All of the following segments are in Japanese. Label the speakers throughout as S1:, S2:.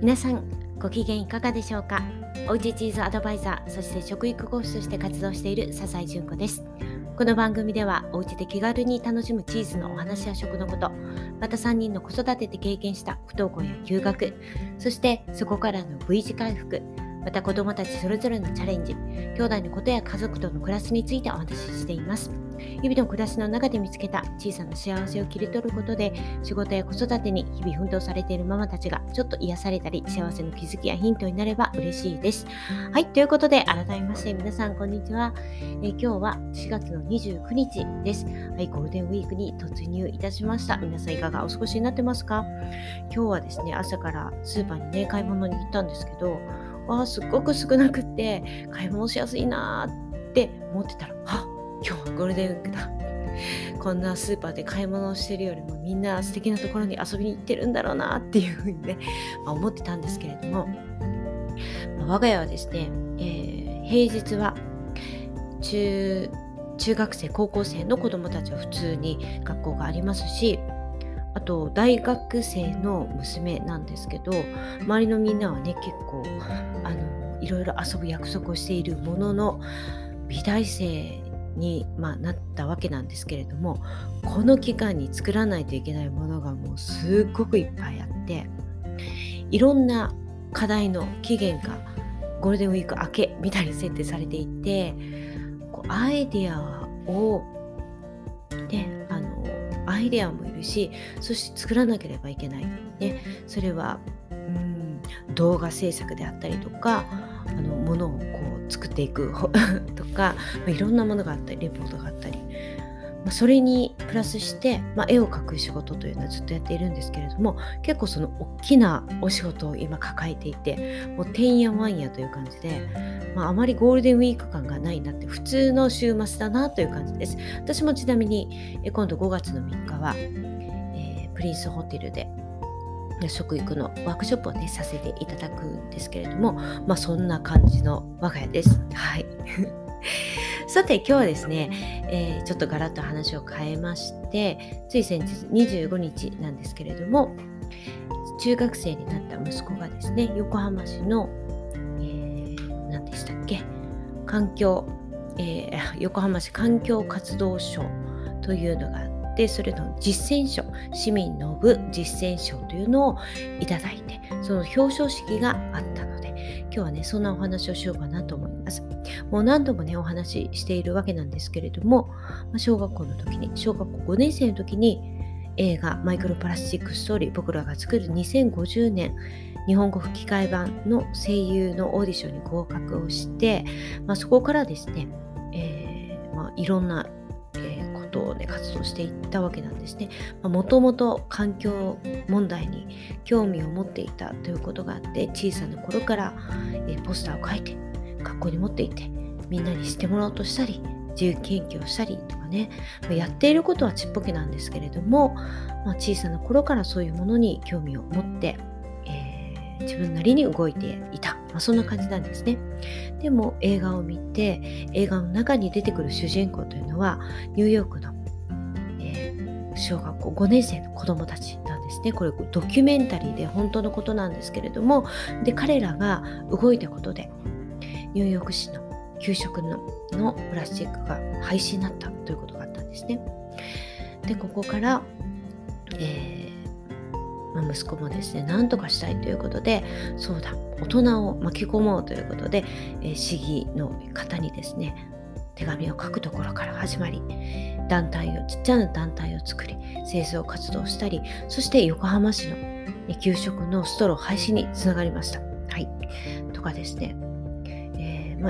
S1: 皆さんご機嫌いかがでしょうか？おうちチーズアドバイザーそして食育講師として活動している笹井純子です。この番組ではお家で気軽に楽しむチーズのお話や食のことまた3人の子育てで経験した不登校や休学そしてそこからの V 字回復また子供たちそれぞれのチャレンジ兄弟のことや家族との暮らしについてお話ししています。日々の暮らしの中で見つけた小さな幸せを切り取ることで仕事や子育てに日々奮闘されているママたちがちょっと癒されたり幸せの気づきやヒントになれば嬉しいです。はいということで改めまして皆さんこんにちは、え今日は4月の29日です。はいゴールデンウィークに突入いたしました。皆さんいかがお過ごしになってますか？今日はですね朝からスーパーにね買い物に行ったんですけどわあすっごく少なくって買い物しやすいなーって思ってたらあ今日はゴールデンウィークだ。こんなスーパーで買い物をしてるよりもみんな素敵なところに遊びに行ってるんだろうなっていうふうにね、まあ、思ってたんですけれども、まあ、我が家はですね、えー、平日は中中学生高校生の子どもたちは普通に学校がありますしあと大学生の娘なんですけど周りのみんなはね結構あのいろいろ遊ぶ約束をしているものの美大生に、まあ、なったわけなんですけれどもこの期間に作らないといけないものがもうすっごくいっぱいあっていろんな課題の期限がゴールデンウィーク明けみたいに設定されていてこうアイデアをねあのアイデアもいるしそして作らなければいけない、ね、それはうん動画制作であったりとかあのものをこう作っていく とか、まあ、いろんなものがあったりレポートがあったり、まあ、それにプラスして、まあ、絵を描く仕事というのはずっとやっているんですけれども結構その大きなお仕事を今抱えていてもうてんやわんやという感じで、まあ、あまりゴールデンウィーク感がないなって普通の週末だなという感じです。私もちなみに今度5月の3日は、えー、プリンスホテルで食育のワークショップをねさせていただくんですけれどもまあそんな感じの我が家です。はい さて今日はですね、えー、ちょっとガラッと話を変えましてつい先日25日なんですけれども中学生になった息子がですね横浜市の、えー、何でしたっけ？環境、えー、横浜市環境活動賞というのがでそれの実践賞市民の部実践賞というのをいただいてその表彰式があったので今日はねそんなお話をしようかなと思います。もう何度もねお話ししているわけなんですけれども小学校の時に小学校5年生の時に映画マイクロプラスチックストーリー僕らが作る2050年日本語吹き替え版の声優のオーディションに合格をして、まあ、そこからですね、えーまあ、いろんなことをね活動していったわけなんですね。もともと環境問題に興味を持っていたということがあって小さな頃から、えポスターを書いて学校に持って行ってみんなにしてもらおうとしたり自由研究をしたりとかねやっていることはちっぽけなんですけれども、まあ、小さな頃からそういうものに興味を持ってえー自分なりに動いていた、まあ、そんな感じなんですね。でも映画を見て映画の中に出てくる主人公というのはニューヨークの、えー、小学校5年生の子供たちなんですね。これドキュメンタリーで本当のことなんですけれどもで彼らが動いたことでニューヨーク市の給食ののプラスチックが廃止になったということがあったんですね。でここから、えーまあ、息子もですね何とかしたいということでそうだ大人を巻き込もうということで、え、市議の方にですね手紙を書くところから始まり団体をちっちゃな団体を作り清掃活動したりそして横浜市の、給食のストロー廃止につながりました。はい、とかですね、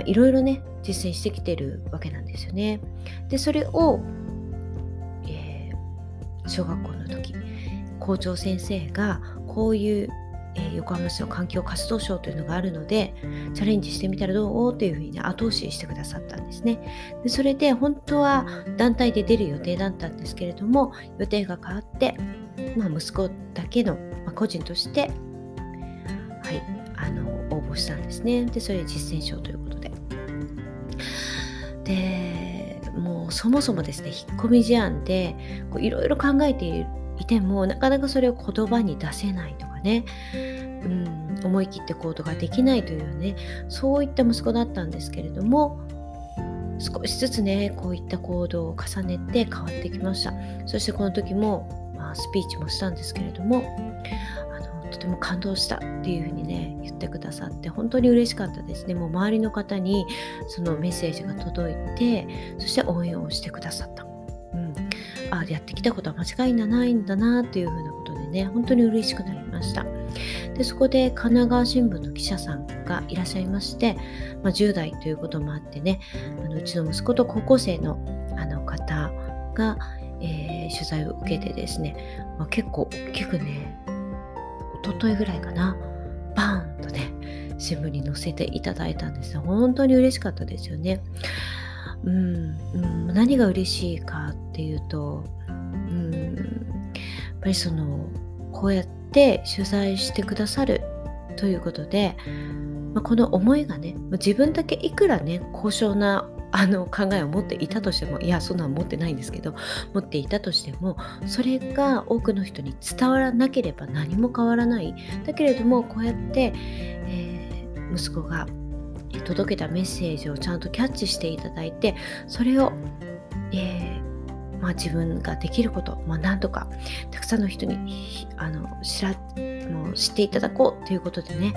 S1: いろいろね実践してきてるわけなんですよね。でそれを、えー、小学校の時校長先生がこういう、え、横浜市の環境活動賞というのがあるのでチャレンジしてみたらどう？というふうに後押ししてくださったんですね。でそれで本当は団体で出る予定だったんですけれども予定が変わって、まあ、息子だけの、まあ、個人としてはいあの応募したんですね。でそれ実践賞ということで。でもうそもそもですね引っ込み思案でいろいろ考えているいてもなかなかそれを言葉に出せないとね、うん、思い切って行動ができないというねそういった息子だったんですけれども少しずつねこういった行動を重ねて変わってきました。そしてこの時も、まあ、スピーチもしたんですけれどもあのとても感動したっていうふうにね言ってくださって本当に嬉しかったですね。もう周りの方にそのメッセージが届いてそして応援をしてくださった、あやってきたことは間違いないんだなっていうふうなことでね本当に嬉しくなりましたでそこで神奈川新聞の記者さんがいらっしゃいまして、まあ、10代ということもあってねあのうちの息子と高校生のあの方が、えー、取材を受けてですね、まあ、結構大きくね一昨日ぐらいかなバーンとね新聞に載せていただいたんです本当に嬉しかったですよね。うん、うん、何が嬉しいかっていうと、うん、やっぱりそのこうやって取材してくださるということで、まあ、この思いがね自分だけいくらね高尚なあの考えを持っていたとしてもいやそんなの持ってないんですけど持っていたとしてもそれが多くの人に伝わらなければ何も変わらない。だけれどもこうやって、えー、息子が届けたメッセージをちゃんとキャッチしていただいてそれを、えーまあ、自分ができること、まあ、なんとかたくさんの人にあの知らもう知っていただこうということでね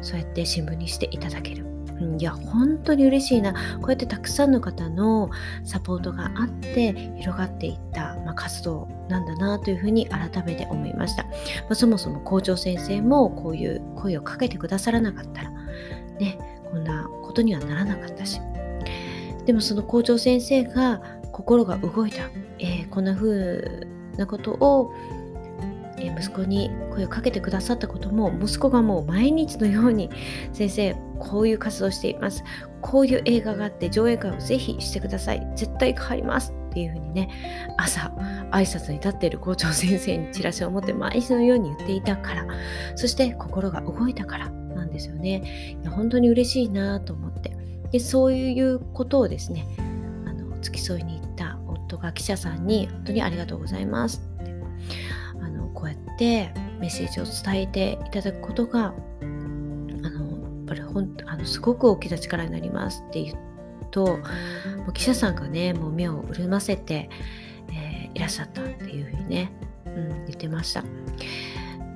S1: そうやって新聞にしていただける。いや本当に嬉しいなこうやってたくさんの方のサポートがあって広がっていった、まあ、活動なんだなというふうに改めて思いました、まあ、そもそも校長先生もこういう声をかけてくださらなかったらねこんなことにはならなかったし。でもその校長先生が心が動いた、えー、こんな風なことを、えー、息子に声をかけてくださったことも息子がもう毎日のように先生こういう活動しています。こういう映画があって上映会をぜひしてください。絶対変わりますっていう風にね朝挨拶に立っている校長先生にチラシを持って毎日のように言っていたから。そして心が動いたから。なんですよね。いや本当に嬉しいなと思って。でそういうことをですねあの付き添いに行った夫が記者さんに本当にありがとうございます。ってあのこうやってメッセージを伝えていただくことがあのやっぱりほんあのすごく大きな力になりますって言うともう記者さんがねもう目を潤ませて、えー、いらっしゃったっていうふうにね、うん、言ってました。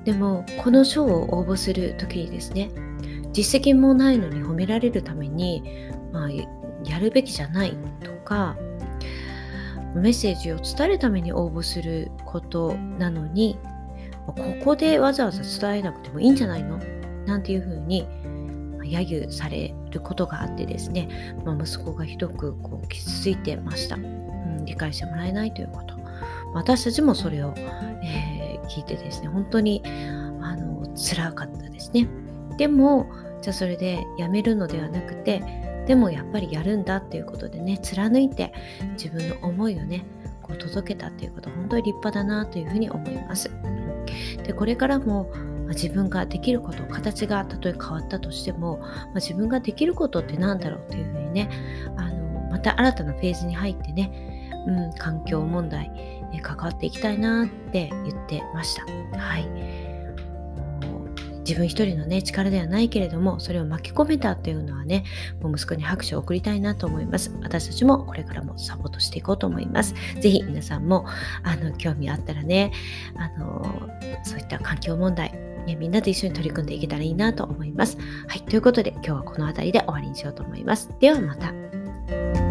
S1: でもこの賞を応募する時にですね実績もないのに褒められるために、まあ、やるべきじゃないとかメッセージを伝えるために応募することなのにここでわざわざ伝えなくてもいいんじゃないの？なんていうふうに揶揄されることがあってですね、まあ、息子がひどくこう傷ついてました、うん、理解してもらえないということ。私たちもそれを、えー、聞いてですね本当にあの辛かったですねでもじゃあそれでやめるのではなくてでもやっぱりやるんだっていうことでね貫いて自分の思いをねこう届けたっていうこと本当に立派だなというふうに思います。でこれからも自分ができること形がたとえ変わったとしても、まあ、自分ができることって何だろうというふうにねあのまた新たなフェーズに入ってね、うん、環境問題、え関わっていきたいなって言ってました。はい自分一人のね力ではないけれどもそれを巻き込めたっていうのはねもう息子に拍手を送りたいなと思います私たちもこれからもサポートしていこうと思います是非皆さんもあの興味あったらねあのそういった環境問題ね、みんなで一緒に取り組んでいけたらいいなと思います。はい、ということで今日はこの辺りで終わりにしようと思います。ではまた。